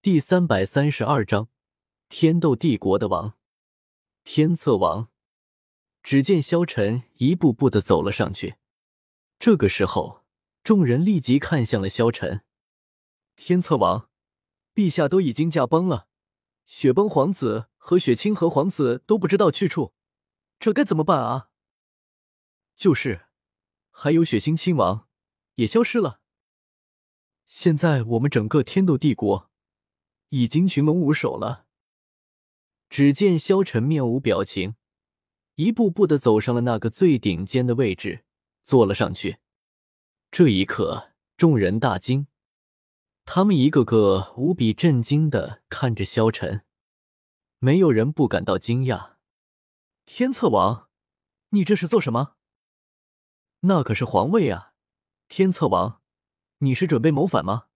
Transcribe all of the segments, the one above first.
第三百三十二章，天斗帝国的王，天策王。只见萧晨一步步的走了上去。这个时候，众人立即看向了萧晨。天策王，陛下都已经驾崩了，雪崩皇子和雪清河皇子都不知道去处，这该怎么办啊？就是，还有雪星亲王也消失了。现在我们整个天斗帝国已经群龙无首了。只见萧晨面无表情，一步步的走上了那个最顶尖的位置，坐了上去。这一刻，众人大惊，他们一个个无比震惊的看着萧晨，没有人不感到惊讶。天策王，你这是做什么？那可是皇位啊，天策王。你是准备谋反吗？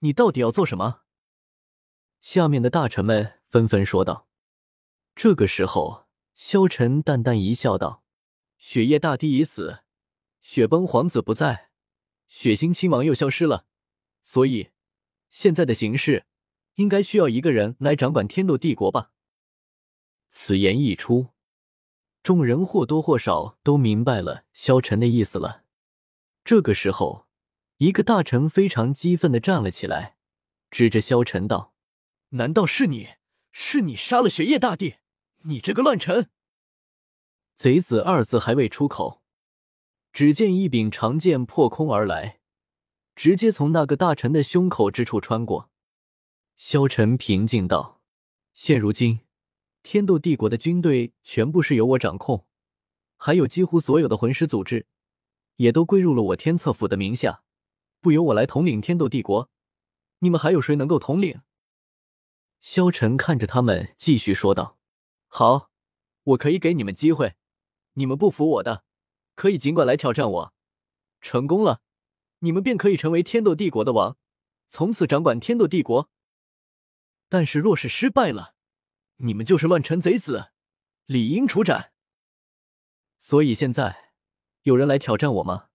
你到底要做什么？下面的大臣们纷纷说道。这个时候，萧晨淡淡一笑，道：“雪夜大帝已死，雪崩皇子不在，雪星亲王又消失了，所以现在的形势，应该需要一个人来掌管天斗帝国吧。”此言一出，众人或多或少都明白了萧晨的意思了。这个时候。一个大臣非常激愤的站了起来，指着萧晨道：“难道是你？是你杀了雪夜大帝？你这个乱臣！”贼子二字还未出口，只见一柄长剑破空而来，直接从那个大臣的胸口之处穿过。萧晨平静道：“现如今，天斗帝国的军队全部是由我掌控，还有几乎所有的魂师组织，也都归入了我天策府的名下。”不由我来统领天斗帝国，你们还有谁能够统领？萧晨看着他们，继续说道：“好，我可以给你们机会，你们不服我的，可以尽管来挑战我。成功了，你们便可以成为天斗帝国的王，从此掌管天斗帝国。但是若是失败了，你们就是乱臣贼子，理应处斩。所以现在，有人来挑战我吗？”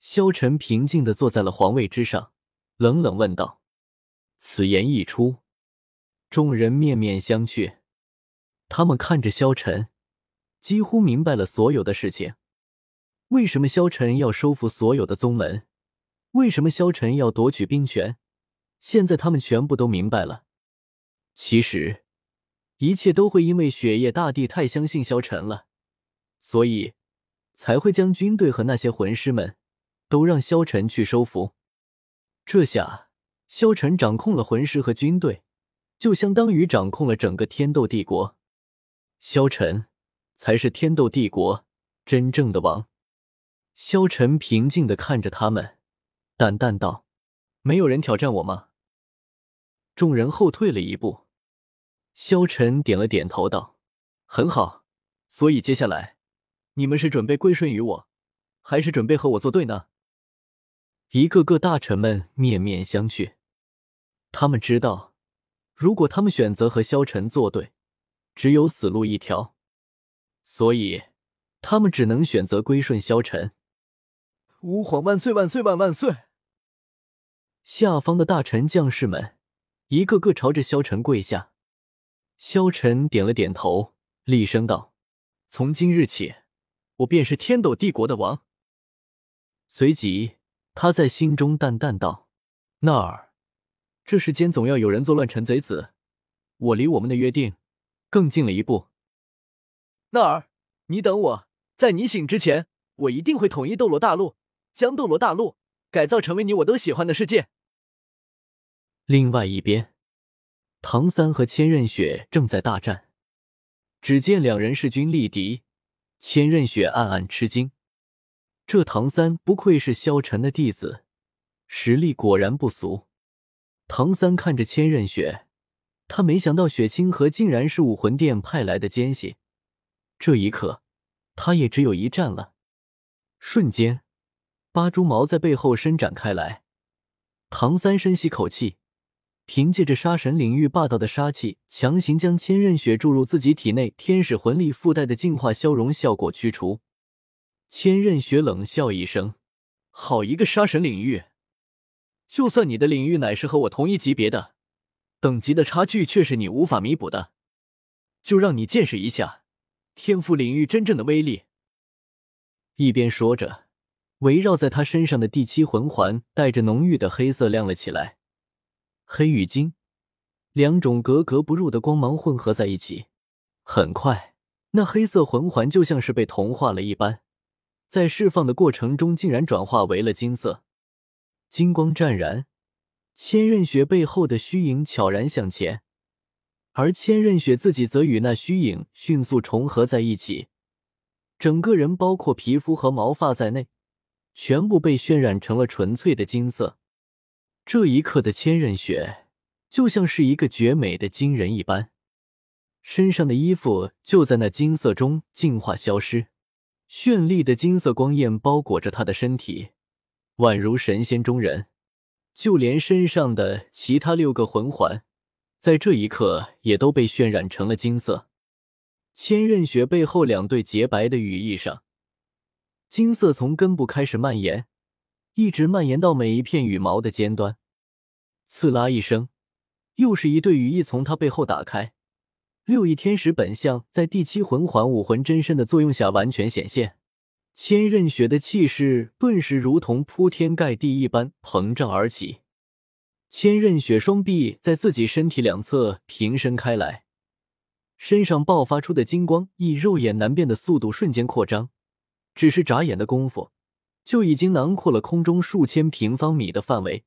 萧晨平静的坐在了皇位之上，冷冷问道：“此言一出，众人面面相觑。他们看着萧晨，几乎明白了所有的事情。为什么萧晨要收复所有的宗门？为什么萧晨要夺取兵权？现在他们全部都明白了。其实，一切都会因为雪夜大帝太相信萧晨了，所以才会将军队和那些魂师们。”都让萧晨去收服，这下萧晨掌控了魂师和军队，就相当于掌控了整个天斗帝国。萧晨才是天斗帝国真正的王。萧晨平静的看着他们，淡淡道：“没有人挑战我吗？”众人后退了一步。萧晨点了点头，道：“很好。所以接下来，你们是准备归顺于我，还是准备和我作对呢？”一个个大臣们面面相觑，他们知道，如果他们选择和萧晨作对，只有死路一条，所以他们只能选择归顺萧晨。吾皇万岁万岁万万岁！下方的大臣将士们一个个朝着萧晨跪下。萧晨点了点头，厉声道：“从今日起，我便是天斗帝国的王。”随即。他在心中淡淡道：“那儿，这世间总要有人做乱臣贼子，我离我们的约定更近了一步。那儿，你等我，在你醒之前，我一定会统一斗罗大陆，将斗罗大陆改造成为你我都喜欢的世界。”另外一边，唐三和千仞雪正在大战，只见两人势均力敌，千仞雪暗暗吃惊。这唐三不愧是萧晨的弟子，实力果然不俗。唐三看着千仞雪，他没想到雪清河竟然是武魂殿派来的奸细。这一刻，他也只有一战了。瞬间，八蛛矛在背后伸展开来。唐三深吸口气，凭借着杀神领域霸道的杀气，强行将千仞雪注入自己体内天使魂力附带的净化消融效果驱除。千仞雪冷笑一声：“好一个杀神领域！”就算你的领域乃是和我同一级别的，等级的差距却是你无法弥补的。就让你见识一下天赋领域真正的威力。一边说着，围绕在他身上的第七魂环带着浓郁的黑色亮了起来，黑与金两种格格不入的光芒混合在一起，很快，那黑色魂环就像是被同化了一般。在释放的过程中，竟然转化为了金色，金光湛然。千仞雪背后的虚影悄然向前，而千仞雪自己则与那虚影迅速重合在一起，整个人，包括皮肤和毛发在内，全部被渲染成了纯粹的金色。这一刻的千仞雪，就像是一个绝美的金人一般，身上的衣服就在那金色中净化消失。绚丽的金色光焰包裹着她的身体，宛如神仙中人。就连身上的其他六个魂环，在这一刻也都被渲染成了金色。千仞雪背后两对洁白的羽翼上，金色从根部开始蔓延，一直蔓延到每一片羽毛的尖端。刺啦一声，又是一对羽翼从他背后打开。六翼天使本相在第七魂环武魂真身的作用下完全显现，千仞雪的气势顿时如同铺天盖地一般膨胀而起。千仞雪双臂在自己身体两侧平伸开来，身上爆发出的金光以肉眼难辨的速度瞬间扩张，只是眨眼的功夫，就已经囊括了空中数千平方米的范围。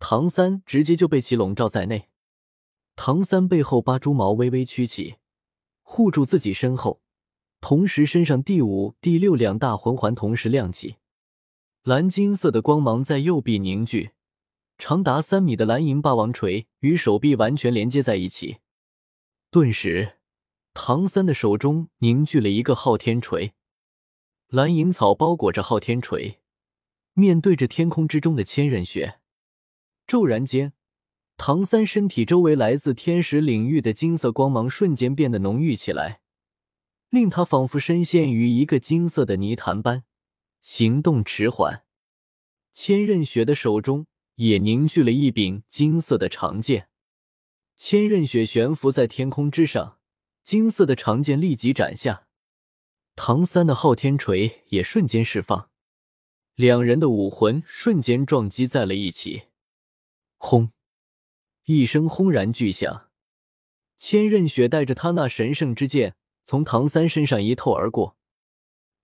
唐三直接就被其笼罩在内。唐三背后八蛛毛微微曲起，护住自己身后，同时身上第五、第六两大魂环同时亮起，蓝金色的光芒在右臂凝聚，长达三米的蓝银霸王锤与手臂完全连接在一起。顿时，唐三的手中凝聚了一个昊天锤，蓝银草包裹着昊天锤，面对着天空之中的千仞雪，骤然间。唐三身体周围来自天使领域的金色光芒瞬间变得浓郁起来，令他仿佛深陷于一个金色的泥潭般，行动迟缓。千仞雪的手中也凝聚了一柄金色的长剑，千仞雪悬浮在天空之上，金色的长剑立即斩下。唐三的昊天锤也瞬间释放，两人的武魂瞬间撞击在了一起，轰！一声轰然巨响，千仞雪带着他那神圣之剑从唐三身上一透而过。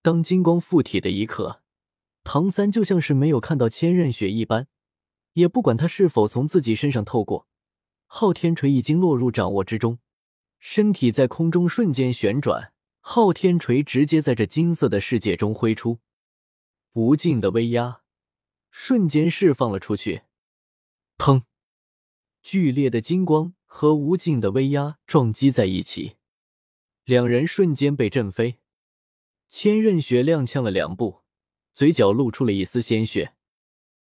当金光附体的一刻，唐三就像是没有看到千仞雪一般，也不管他是否从自己身上透过。昊天锤已经落入掌握之中，身体在空中瞬间旋转，昊天锤直接在这金色的世界中挥出，无尽的威压瞬间释放了出去。砰！剧烈的金光和无尽的威压撞击在一起，两人瞬间被震飞。千仞雪踉跄了两步，嘴角露出了一丝鲜血。